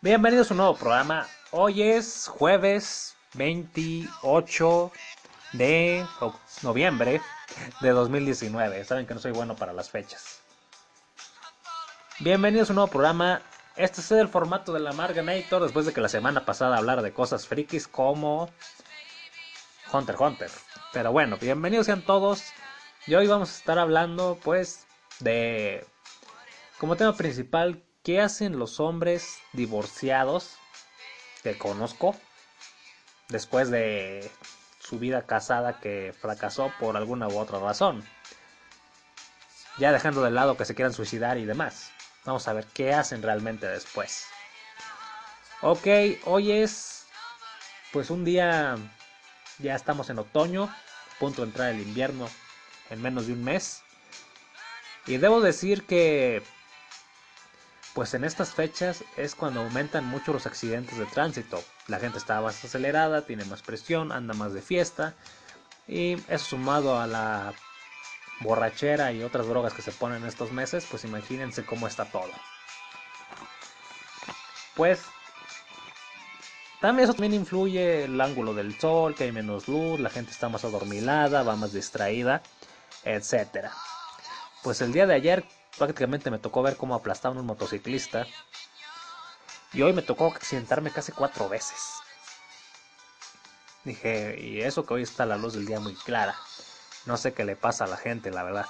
Bienvenidos a un nuevo programa. Hoy es jueves 28 de noviembre de 2019. Saben que no soy bueno para las fechas. Bienvenidos a un nuevo programa. Este es el formato de la Marganator después de que la semana pasada hablara de cosas frikis como Hunter Hunter. Pero bueno, bienvenidos sean todos. Y hoy vamos a estar hablando pues de como tema principal ¿qué hacen los hombres divorciados que conozco después de su vida casada que fracasó por alguna u otra razón? Ya dejando de lado que se quieran suicidar y demás. Vamos a ver qué hacen realmente después. Ok, hoy es pues un día, ya estamos en otoño, a punto de entrar el invierno en menos de un mes. Y debo decir que pues en estas fechas es cuando aumentan mucho los accidentes de tránsito. La gente está más acelerada, tiene más presión, anda más de fiesta. Y eso sumado a la borrachera y otras drogas que se ponen en estos meses, pues imagínense cómo está todo. Pues también eso también influye el ángulo del sol, que hay menos luz, la gente está más adormilada, va más distraída, etcétera. Pues el día de ayer prácticamente me tocó ver cómo aplastaban un motociclista. Y hoy me tocó accidentarme casi cuatro veces. Dije, y eso que hoy está la luz del día muy clara. No sé qué le pasa a la gente, la verdad.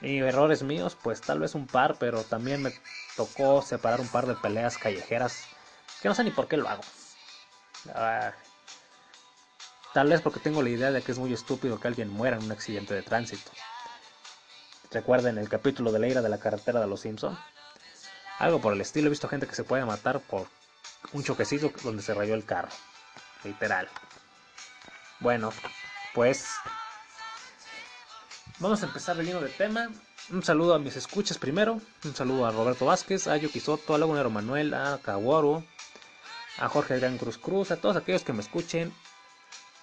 Y errores míos, pues tal vez un par, pero también me tocó separar un par de peleas callejeras que no sé ni por qué lo hago. Ah, tal vez porque tengo la idea de que es muy estúpido que alguien muera en un accidente de tránsito. Recuerden el capítulo de la ira de la carretera de los Simpson. Algo por el estilo, he visto gente que se puede matar por un choquecito donde se rayó el carro. Literal. Bueno, pues vamos a empezar lleno de tema. Un saludo a mis escuchas primero. Un saludo a Roberto Vázquez, a Yuki Soto, a Lagunero Manuel, a Kaworu, a Jorge Gran Cruz Cruz, a todos aquellos que me escuchen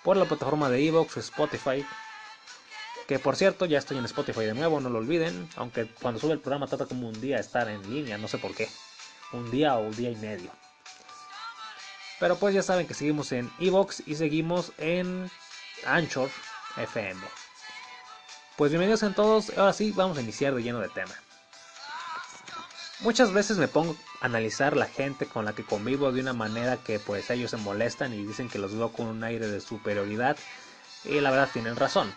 por la plataforma de Evox, Spotify. Que por cierto, ya estoy en Spotify de nuevo, no lo olviden. Aunque cuando sube el programa trata como un día estar en línea, no sé por qué. Un día o un día y medio. Pero pues ya saben que seguimos en Evox y seguimos en Anchor FM. Pues bienvenidos a todos, ahora sí vamos a iniciar de lleno de tema. Muchas veces me pongo a analizar la gente con la que convivo de una manera que pues ellos se molestan y dicen que los veo con un aire de superioridad y la verdad tienen razón.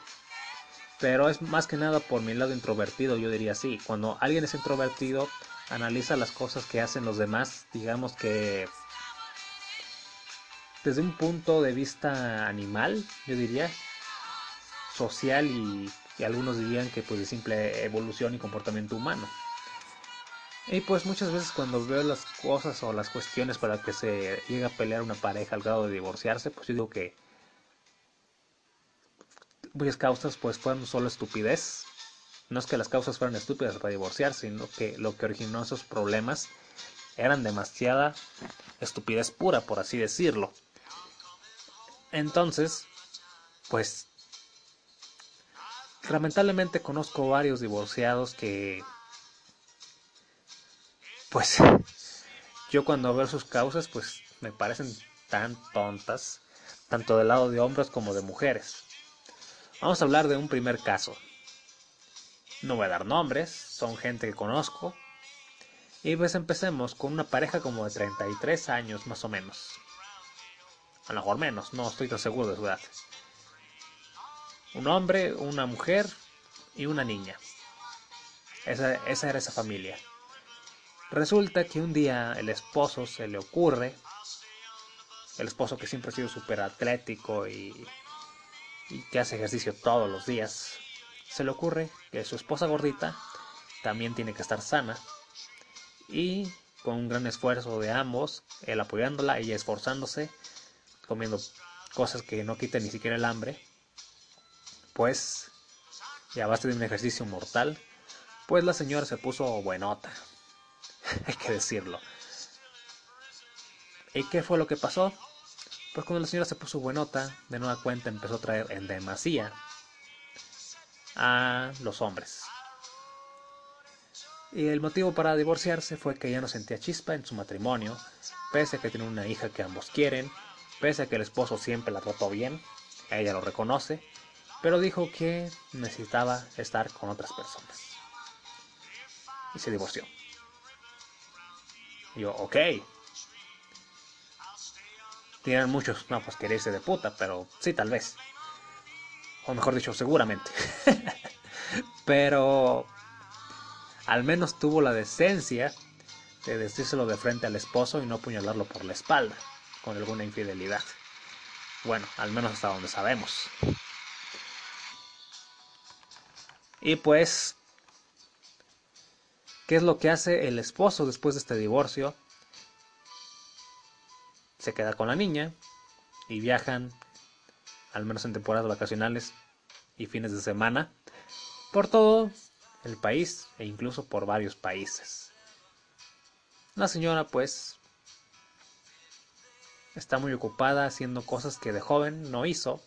Pero es más que nada por mi lado introvertido, yo diría así. Cuando alguien es introvertido, analiza las cosas que hacen los demás, digamos que desde un punto de vista animal, yo diría, social y, algunos dirían que pues de simple evolución y comportamiento humano. Y pues muchas veces cuando veo las cosas o las cuestiones para que se llegue a pelear una pareja al grado de divorciarse, pues yo digo que muchas causas pues fueron solo estupidez. No es que las causas fueran estúpidas para divorciarse, sino que lo que originó esos problemas eran demasiada estupidez pura, por así decirlo. Entonces, pues, lamentablemente conozco varios divorciados que, pues, yo cuando veo sus causas, pues, me parecen tan tontas, tanto del lado de hombres como de mujeres. Vamos a hablar de un primer caso. No voy a dar nombres, son gente que conozco. Y pues empecemos con una pareja como de 33 años más o menos a lo mejor menos, no estoy tan seguro de su edad. Un hombre, una mujer y una niña. Esa, esa era esa familia. Resulta que un día el esposo se le ocurre, el esposo que siempre ha sido súper atlético y, y que hace ejercicio todos los días, se le ocurre que su esposa gordita también tiene que estar sana y con un gran esfuerzo de ambos, él apoyándola, ella esforzándose, comiendo cosas que no quiten ni siquiera el hambre, pues, ya basta de un ejercicio mortal, pues la señora se puso buenota, hay que decirlo. ¿Y qué fue lo que pasó? Pues cuando la señora se puso buenota, de nueva cuenta empezó a traer en demasía a los hombres. Y el motivo para divorciarse fue que ella no sentía chispa en su matrimonio, pese a que tiene una hija que ambos quieren, pese a que el esposo siempre la trató bien, ella lo reconoce, pero dijo que necesitaba estar con otras personas. Y se divorció. Y yo, ok. Tienen muchos, no, pues quererse de puta, pero sí, tal vez. O mejor dicho, seguramente. pero al menos tuvo la decencia de decírselo de frente al esposo y no apuñalarlo por la espalda con alguna infidelidad. Bueno, al menos hasta donde sabemos. Y pues, ¿qué es lo que hace el esposo después de este divorcio? Se queda con la niña y viajan, al menos en temporadas vacacionales y fines de semana, por todo el país e incluso por varios países. La señora pues está muy ocupada haciendo cosas que de joven no hizo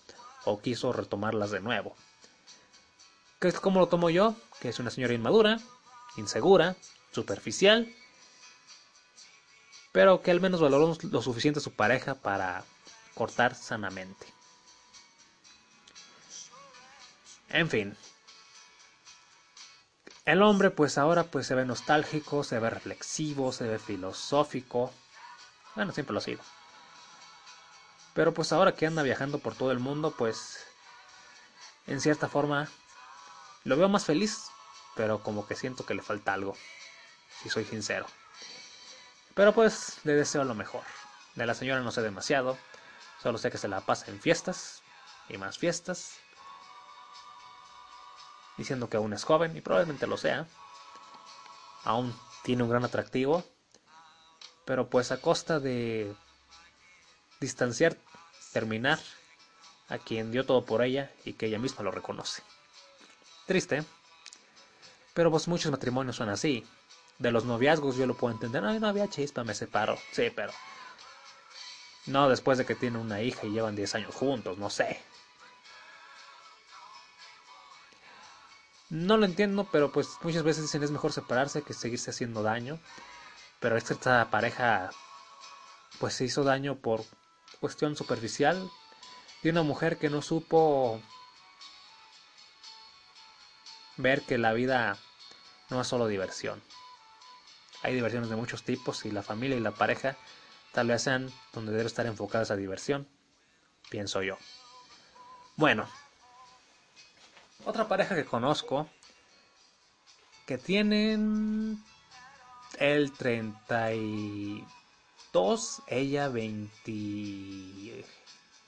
o quiso retomarlas de nuevo. ¿Qué es como lo tomo yo? Que es una señora inmadura, insegura, superficial, pero que al menos valoró lo suficiente a su pareja para cortar sanamente. En fin, el hombre pues ahora pues se ve nostálgico, se ve reflexivo, se ve filosófico. Bueno, siempre lo ha sido. Pero pues ahora que anda viajando por todo el mundo, pues en cierta forma lo veo más feliz, pero como que siento que le falta algo, si soy sincero. Pero pues le deseo lo mejor. De la señora no sé demasiado, solo sé que se la pasa en fiestas y más fiestas diciendo que aún es joven y probablemente lo sea. Aún tiene un gran atractivo, pero pues a costa de distanciar, terminar a quien dio todo por ella y que ella misma lo reconoce. Triste, pero pues muchos matrimonios son así. De los noviazgos yo lo puedo entender, ay no había chispa, me separo, sí, pero no después de que tiene una hija y llevan 10 años juntos, no sé. No lo entiendo, pero pues muchas veces dicen es mejor separarse que seguirse haciendo daño. Pero esta pareja pues se hizo daño por cuestión superficial de una mujer que no supo ver que la vida no es solo diversión. Hay diversiones de muchos tipos y la familia y la pareja tal vez sean donde debe estar enfocada esa diversión, pienso yo. Bueno, otra pareja que conozco que tienen el 32, ella 20,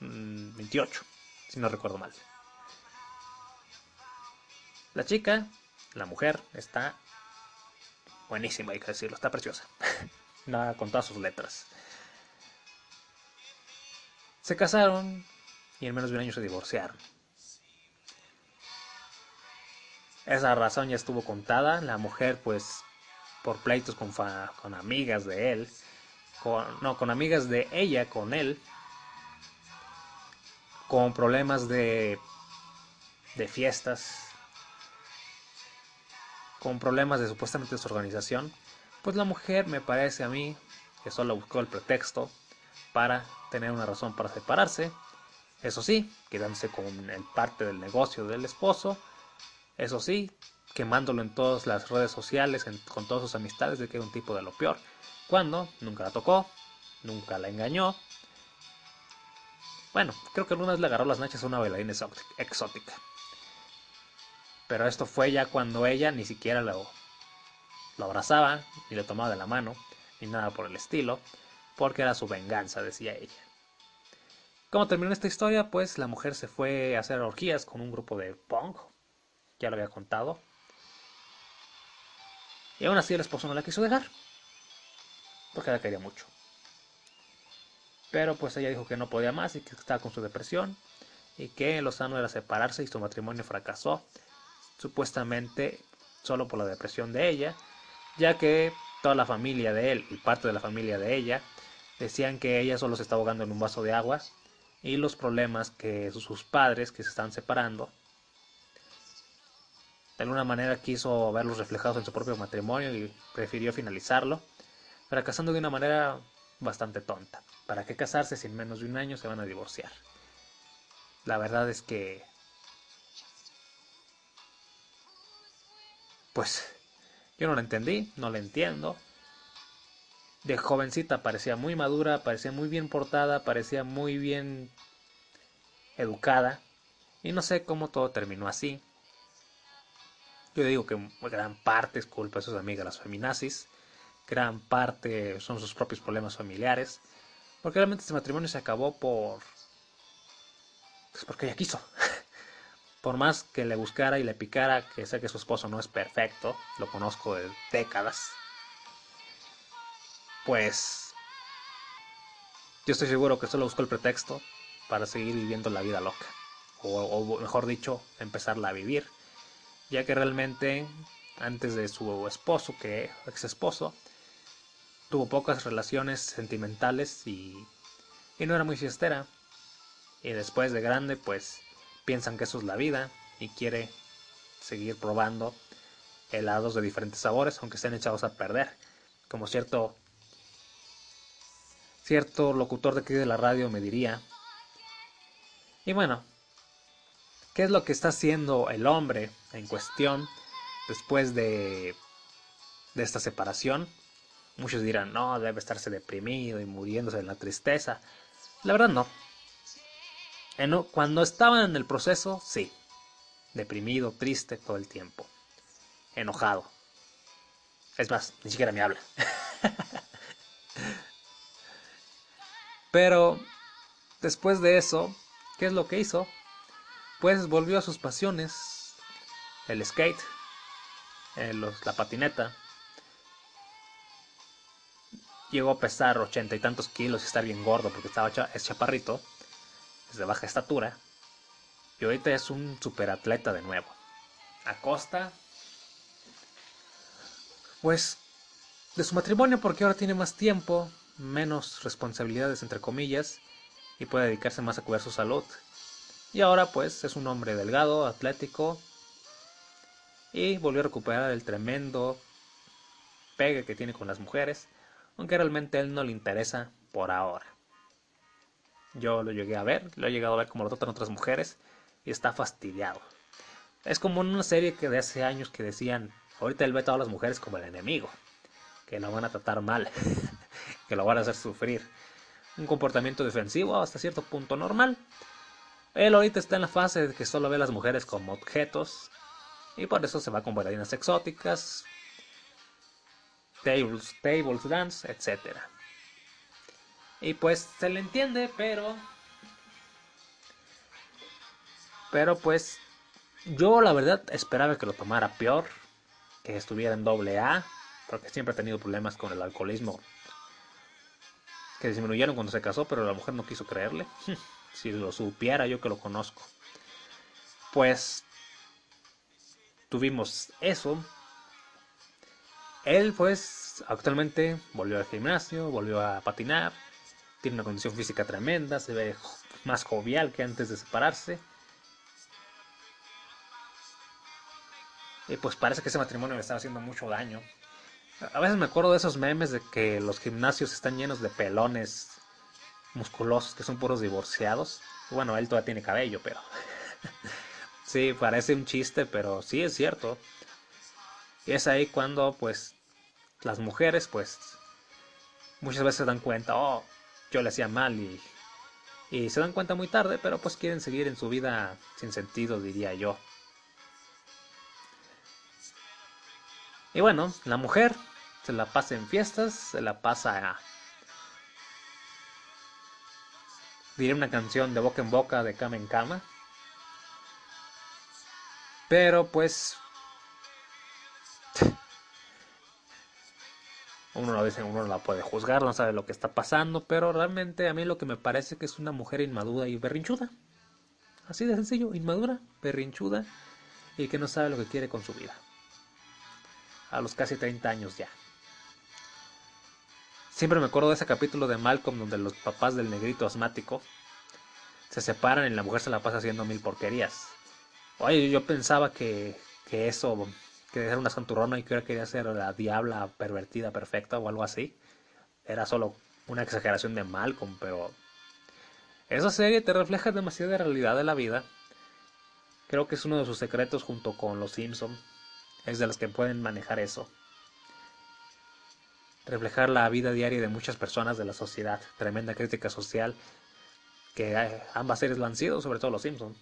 28, mm, si no recuerdo mal. La chica, la mujer, está buenísima, hay que decirlo, está preciosa. Nada con todas sus letras. Se casaron y en menos de un año se divorciaron. Esa razón ya estuvo contada. La mujer, pues, por pleitos con, con amigas de él, con, no, con amigas de ella, con él, con problemas de, de fiestas, con problemas de supuestamente desorganización, pues la mujer me parece a mí que solo buscó el pretexto para tener una razón para separarse. Eso sí, quedándose con el parte del negocio del esposo eso sí, quemándolo en todas las redes sociales, con todas sus amistades, de que era un tipo de lo peor. Cuando nunca la tocó, nunca la engañó. Bueno, creo que alguna vez le agarró las nachas a una bailarina exótica. Pero esto fue ya cuando ella ni siquiera lo, lo abrazaba, ni le tomaba de la mano, ni nada por el estilo, porque era su venganza, decía ella. ¿Cómo terminó esta historia? Pues la mujer se fue a hacer orgías con un grupo de punk, ya lo había contado. Y aún así el esposo no la quiso dejar. Porque la quería mucho. Pero pues ella dijo que no podía más y que estaba con su depresión. Y que lo sano era separarse y su matrimonio fracasó. Supuestamente solo por la depresión de ella. Ya que toda la familia de él y parte de la familia de ella decían que ella solo se estaba ahogando en un vaso de agua. Y los problemas que sus padres que se están separando de alguna manera quiso verlos reflejados en su propio matrimonio y prefirió finalizarlo, fracasando de una manera bastante tonta. ¿Para qué casarse si en menos de un año se van a divorciar? La verdad es que... Pues yo no lo entendí, no lo entiendo. De jovencita parecía muy madura, parecía muy bien portada, parecía muy bien educada. Y no sé cómo todo terminó así. Yo digo que gran parte es culpa de sus amigas las feminazis, gran parte son sus propios problemas familiares, porque realmente este matrimonio se acabó por... Pues porque ella quiso. por más que le buscara y le picara, que sé que su esposo no es perfecto, lo conozco de décadas, pues yo estoy seguro que solo buscó el pretexto para seguir viviendo la vida loca, o, mejor dicho, empezarla a vivir ya que realmente antes de su esposo, que ex esposo, tuvo pocas relaciones sentimentales y, y no era muy fiestera. Y después de grande, pues piensan que eso es la vida y quiere seguir probando helados de diferentes sabores, aunque estén echados a perder. Como cierto cierto locutor de aquí de la radio me diría. Y bueno, ¿Qué es lo que está haciendo el hombre en cuestión después de, de esta separación? Muchos dirán, no, debe estarse deprimido y muriéndose de la tristeza. La verdad no. Cuando estaba en el proceso, sí. Deprimido, triste todo el tiempo. Enojado. Es más, ni siquiera me habla. Pero después de eso, ¿qué es lo que hizo? pues volvió a sus pasiones, el skate, eh, la patineta. Llegó a pesar ochenta y tantos kilos y estar bien gordo porque estaba es chaparrito, es de baja estatura. Y ahorita es un superatleta de nuevo. A costa, pues, de su matrimonio porque ahora tiene más tiempo, menos responsabilidades entre comillas, y puede dedicarse más a cuidar su salud y ahora pues es un hombre delgado, atlético. Y volvió a recuperar el tremendo pegue que tiene con las mujeres. Aunque realmente a él no le interesa por ahora. Yo lo llegué a ver, lo he llegado a ver como lo tratan otras mujeres. Y está fastidiado. Es como en una serie que de hace años que decían, ahorita él ve a todas las mujeres como el enemigo. Que lo van a tratar mal. que lo van a hacer sufrir. Un comportamiento defensivo hasta cierto punto normal. Él ahorita está en la fase de que solo ve a las mujeres como objetos y por eso se va con bailarinas exóticas, tables, tables dance, etc. Y pues se le entiende, pero... Pero pues yo la verdad esperaba que lo tomara peor, que estuviera en doble A, porque siempre ha tenido problemas con el alcoholismo que disminuyeron cuando se casó, pero la mujer no quiso creerle. si lo supiera yo que lo conozco. Pues tuvimos eso. Él pues actualmente volvió al gimnasio, volvió a patinar, tiene una condición física tremenda, se ve más jovial que antes de separarse. Y pues parece que ese matrimonio le estaba haciendo mucho daño. A veces me acuerdo de esos memes de que los gimnasios están llenos de pelones musculosos que son puros divorciados. Bueno, él todavía tiene cabello, pero... sí, parece un chiste, pero sí es cierto. Y es ahí cuando, pues, las mujeres, pues, muchas veces se dan cuenta, oh, yo le hacía mal y, y se dan cuenta muy tarde, pero pues quieren seguir en su vida sin sentido, diría yo. Y bueno, la mujer se la pasa en fiestas, se la pasa diré una canción de boca en boca, de cama en cama. Pero pues... Uno lo dice, uno no la puede juzgar, no sabe lo que está pasando, pero realmente a mí lo que me parece que es una mujer inmadura y berrinchuda. Así de sencillo, inmadura, berrinchuda y que no sabe lo que quiere con su vida. A los casi 30 años ya. Siempre me acuerdo de ese capítulo de Malcolm donde los papás del negrito asmático se separan y la mujer se la pasa haciendo mil porquerías. Oye, yo pensaba que, que eso, que era una santurrona y que quería ser la diabla pervertida perfecta o algo así. Era solo una exageración de Malcolm, pero esa serie te refleja demasiada realidad de la vida. Creo que es uno de sus secretos junto con Los Simpson. Es de los que pueden manejar eso. Reflejar la vida diaria de muchas personas de la sociedad. Tremenda crítica social que eh, ambas series lo han sido, sobre todo Los Simpson.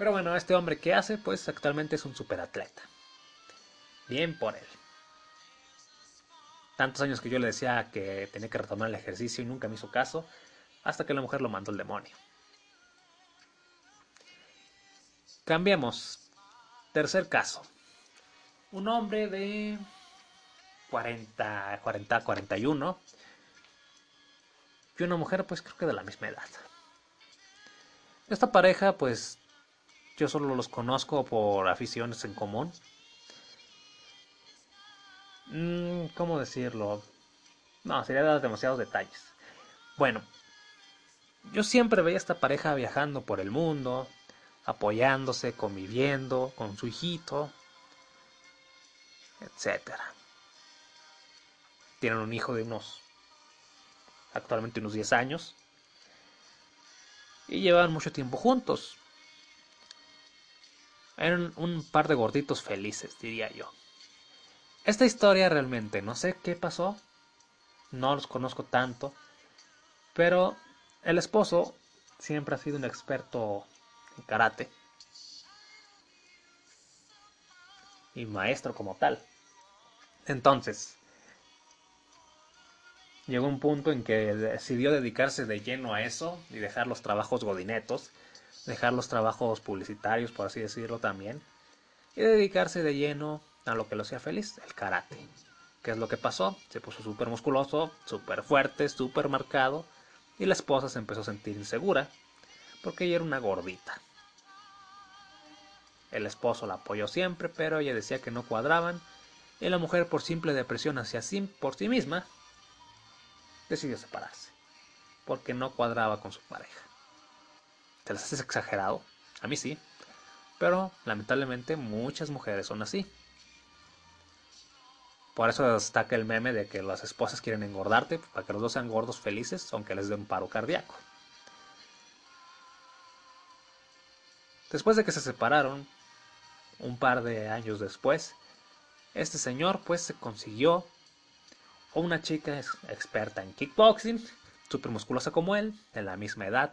Pero bueno, este hombre que hace, pues actualmente es un superatleta. Bien por él tantos años que yo le decía que tenía que retomar el ejercicio y nunca me hizo caso, hasta que la mujer lo mandó el demonio. Cambiemos. Tercer caso. Un hombre de 40, 40, 41 y una mujer pues creo que de la misma edad. Esta pareja pues yo solo los conozco por aficiones en común Mm, ¿Cómo decirlo? No, sería dar demasiados detalles. Bueno, yo siempre veía a esta pareja viajando por el mundo, apoyándose, conviviendo con su hijito, etc. Tienen un hijo de unos, actualmente unos 10 años, y llevan mucho tiempo juntos. Eran un par de gorditos felices, diría yo. Esta historia realmente no sé qué pasó, no los conozco tanto, pero el esposo siempre ha sido un experto en karate y maestro como tal. Entonces, llegó un punto en que decidió dedicarse de lleno a eso y dejar los trabajos godinetos, dejar los trabajos publicitarios, por así decirlo también, y dedicarse de lleno a lo que lo hacía feliz, el karate. ¿Qué es lo que pasó? Se puso súper musculoso, súper fuerte, súper marcado, y la esposa se empezó a sentir insegura, porque ella era una gordita. El esposo la apoyó siempre, pero ella decía que no cuadraban, y la mujer, por simple depresión hacia sí, por sí misma, decidió separarse, porque no cuadraba con su pareja. ¿Te las haces exagerado? A mí sí, pero lamentablemente muchas mujeres son así. Por eso destaca el meme de que las esposas quieren engordarte para que los dos sean gordos felices, aunque les dé un paro cardíaco. Después de que se separaron, un par de años después, este señor pues se consiguió una chica experta en kickboxing, súper musculosa como él, de la misma edad,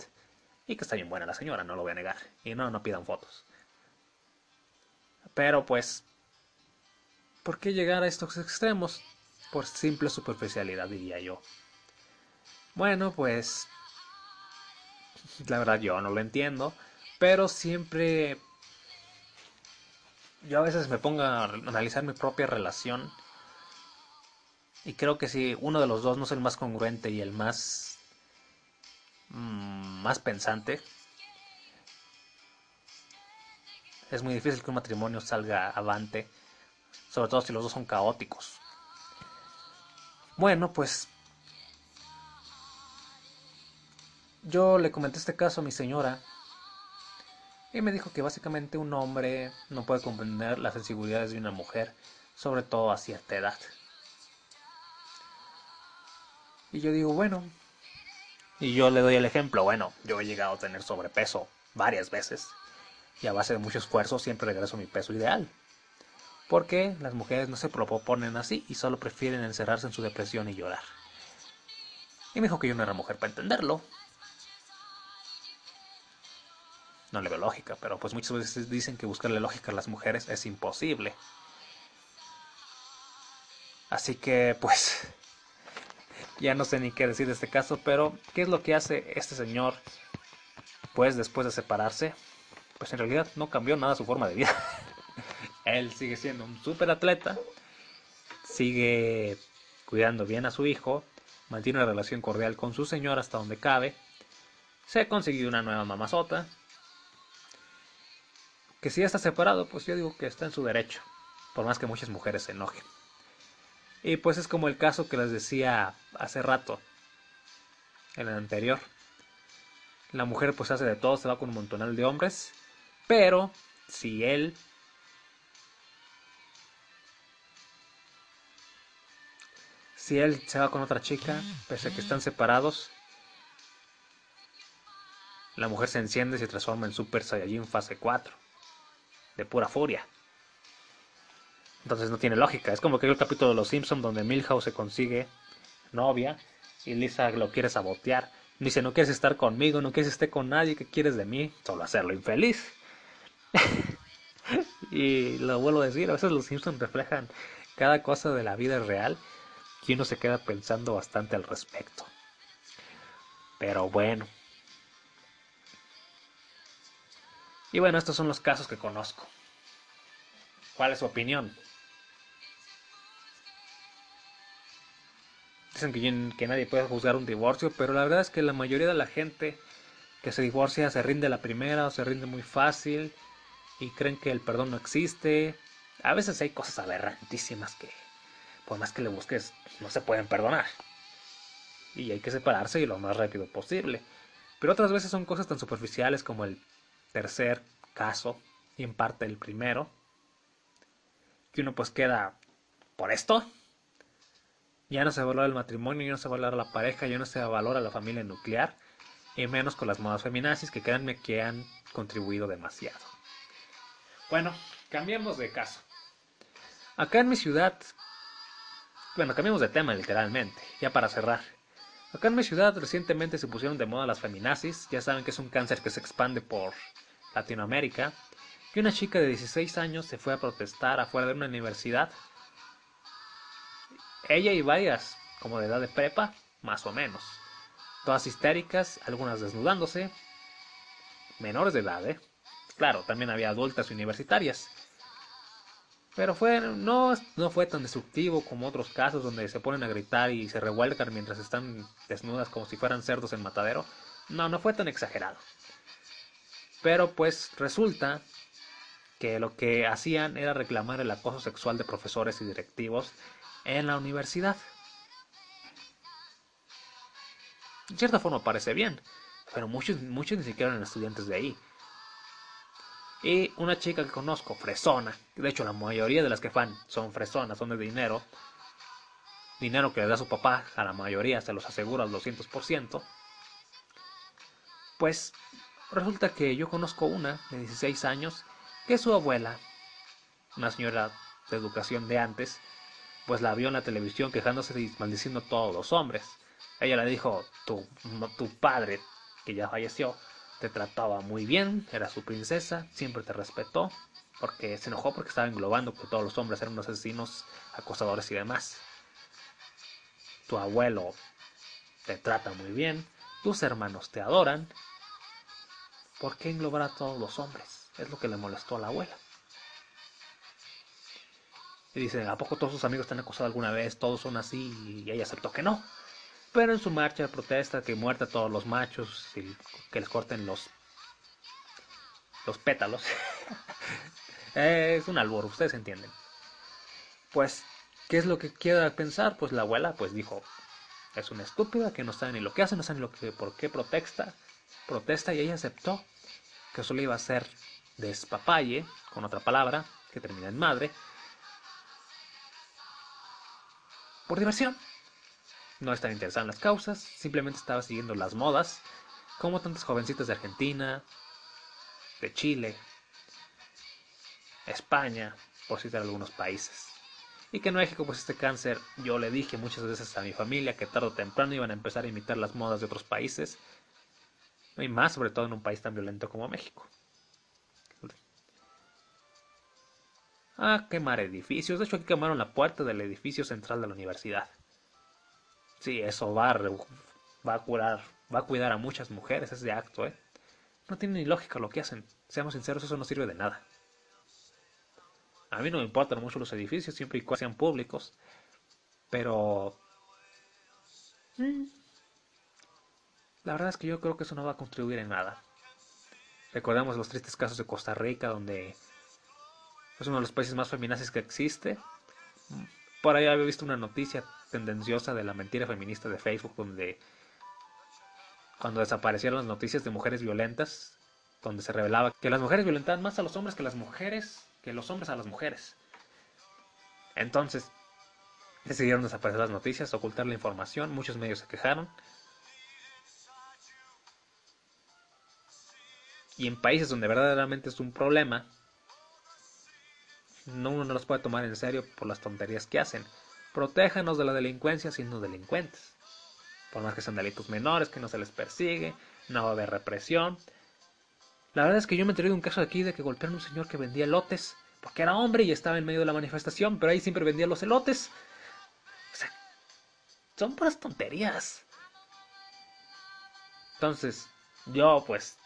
y que está bien buena la señora, no lo voy a negar. Y no, no pidan fotos. Pero pues ¿Por qué llegar a estos extremos? Por simple superficialidad, diría yo. Bueno, pues... La verdad yo no lo entiendo, pero siempre... Yo a veces me pongo a analizar mi propia relación y creo que si uno de los dos no es el más congruente y el más... Mm, más pensante, es muy difícil que un matrimonio salga avante sobre todo si los dos son caóticos. Bueno, pues yo le comenté este caso a mi señora y me dijo que básicamente un hombre no puede comprender las sensibilidades de una mujer, sobre todo a cierta edad. Y yo digo, bueno, y yo le doy el ejemplo, bueno, yo he llegado a tener sobrepeso varias veces y a base de mucho esfuerzo siempre regreso a mi peso ideal porque las mujeres no se proponen así y solo prefieren encerrarse en su depresión y llorar. Y me dijo que yo no era mujer para entenderlo. No le veo lógica, pero pues muchas veces dicen que buscarle lógica a las mujeres es imposible. Así que pues ya no sé ni qué decir de este caso, pero ¿qué es lo que hace este señor pues después de separarse? Pues en realidad no cambió nada su forma de vida. Él sigue siendo un super atleta, sigue cuidando bien a su hijo, mantiene una relación cordial con su señor hasta donde cabe, se ha conseguido una nueva mamazota, que si ya está separado, pues yo digo que está en su derecho, por más que muchas mujeres se enojen. Y pues es como el caso que les decía hace rato, en el anterior. La mujer pues hace de todo, se va con un montonal de hombres, pero si él si él se va con otra chica, pese a que están separados, la mujer se enciende y se transforma en Super Saiyajin fase 4, de pura furia. Entonces no tiene lógica. Es como que el capítulo de Los Simpsons donde Milhouse se consigue novia y Lisa lo quiere sabotear. Dice, no quieres estar conmigo, no quieres estar con nadie, ¿qué quieres de mí? Solo hacerlo infeliz. y lo vuelvo a decir, a veces los Simpsons reflejan cada cosa de la vida real y uno se queda pensando bastante al respecto. Pero bueno. Y bueno, estos son los casos que conozco. ¿Cuál es su opinión? Dicen que, nadie puede juzgar un divorcio, pero la verdad es que la mayoría de la gente que se divorcia se rinde la primera o se rinde muy fácil y creen que el perdón no existe. A veces hay cosas aberrantísimas que, por más que le busques, no se pueden perdonar. Y hay que separarse y lo más rápido posible. Pero otras veces son cosas tan superficiales como el tercer caso, y en parte el primero, que uno pues queda por esto. Ya no se valora el matrimonio, ya no se valora la pareja, ya no se valora la familia nuclear, y menos con las modas feminazis que créanme que han contribuido demasiado. Bueno, cambiemos de caso. Acá en mi ciudad, bueno, cambiemos de tema literalmente, ya para cerrar. Acá en mi ciudad recientemente se pusieron de moda las feminazis, ya saben que es un cáncer que se expande por Latinoamérica, que una chica de 16 años se fue a protestar afuera de una universidad ella y varias, como de edad de prepa, más o menos. Todas histéricas, algunas desnudándose. Menores de edad, ¿eh? Claro, también había adultas universitarias. Pero fue, no, no fue tan destructivo como otros casos donde se ponen a gritar y se revuelcan mientras están desnudas como si fueran cerdos en matadero. No, no fue tan exagerado. Pero pues resulta que lo que hacían era reclamar el acoso sexual de profesores y directivos en la universidad. En cierta forma parece bien, pero muchos, muchos ni siquiera eran estudiantes de ahí. Y una chica que conozco, fresona, de hecho la mayoría de las que van son fresonas, son de dinero, dinero que le da su papá, a la mayoría se los asegura al 200%, pues resulta que yo conozco una de 16 años, que su abuela, una señora de educación de antes, pues la vio en la televisión quejándose y maldiciendo a todos los hombres. Ella le dijo, tu, tu padre, que ya falleció, te trataba muy bien, era su princesa, siempre te respetó, porque se enojó porque estaba englobando que todos los hombres eran unos asesinos, acosadores y demás. Tu abuelo te trata muy bien, tus hermanos te adoran. ¿Por qué englobar a todos los hombres? Es lo que le molestó a la abuela. Y dice, ¿a poco todos sus amigos te han alguna vez? Todos son así y ella aceptó que no. Pero en su marcha protesta que muerta a todos los machos y que les corten los los pétalos. es un albor, ustedes entienden. Pues, ¿qué es lo que quiera pensar? Pues la abuela pues dijo, es una estúpida que no sabe ni lo que hace, no sabe ni lo que, por qué protesta, protesta y ella aceptó que solo iba a ser despapalle, con otra palabra, que termina en madre, por diversión. No estaba interesada en las causas, simplemente estaba siguiendo las modas, como tantas jovencitas de Argentina, de Chile, España, por citar algunos países. Y que en México, pues este cáncer, yo le dije muchas veces a mi familia que tarde o temprano iban a empezar a imitar las modas de otros países, y más sobre todo en un país tan violento como México. A quemar edificios. De hecho, aquí quemaron la puerta del edificio central de la universidad. Sí, eso va a, va a curar, va a cuidar a muchas mujeres ese acto, ¿eh? No tiene ni lógica lo que hacen. Seamos sinceros, eso no sirve de nada. A mí no me importan mucho los edificios, siempre y cuando sean públicos. Pero... Mm, la verdad es que yo creo que eso no va a contribuir en nada. Recordemos los tristes casos de Costa Rica, donde es uno de los países más feminazis que existe. Por ahí había visto una noticia tendenciosa de la mentira feminista de Facebook donde cuando desaparecieron las noticias de mujeres violentas, donde se revelaba que las mujeres violentaban más a los hombres que las mujeres, que los hombres a las mujeres. Entonces, decidieron desaparecer las noticias, ocultar la información, muchos medios se quejaron. Y en países donde verdaderamente es un problema, no uno no los puede tomar en serio por las tonterías que hacen. Protéjanos de la delincuencia siendo delincuentes. Por más que sean delitos menores, que no se les persigue, no va a haber represión. La verdad es que yo me he de un caso aquí de que golpearon a un señor que vendía elotes, porque era hombre y estaba en medio de la manifestación, pero ahí siempre vendía los elotes. O sea, son puras tonterías. Entonces, yo pues...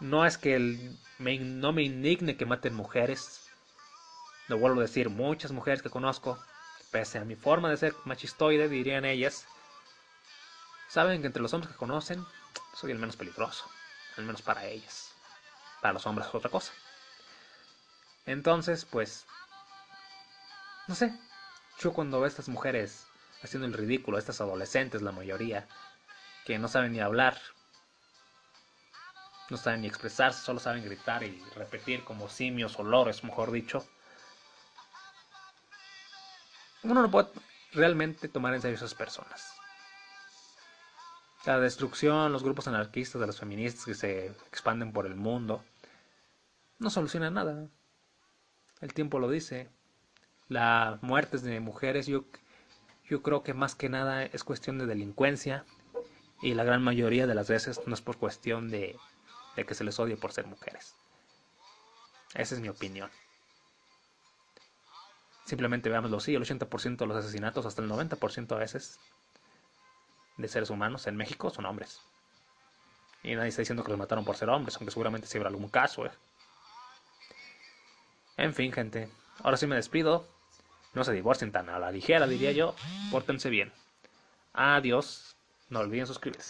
No es que el, no me indigne que maten mujeres. Lo vuelvo a decir, muchas mujeres que conozco, pese a mi forma de ser machistoide, dirían ellas, saben que entre los hombres que conocen, soy el menos peligroso, al menos para ellas. Para los hombres es otra cosa. Entonces, pues, no sé, yo cuando veo estas mujeres haciendo el ridículo, estas adolescentes, la mayoría, que no saben ni hablar, no saben ni expresarse, solo saben gritar y repetir como simios o lores, mejor dicho, uno no puede realmente tomar en serio a esas personas. La destrucción, los grupos anarquistas de las feministas que se expanden por el mundo, no soluciona nada. El tiempo lo dice. Las muertes de mujeres, yo, yo creo que más que nada es cuestión de delincuencia y la gran mayoría de las veces no es por cuestión de, que se les odie por ser mujeres. Esa es mi opinión. Simplemente veámoslo así, el 80% de los asesinatos, hasta el 90% a veces, de seres humanos en México son hombres. Y nadie está diciendo que los mataron por ser hombres, aunque seguramente sí habrá algún caso, ¿eh? En fin, gente. Ahora sí me despido. No se divorcien tan a la ligera, diría yo. Pórtense bien. Adiós. No olviden suscribirse.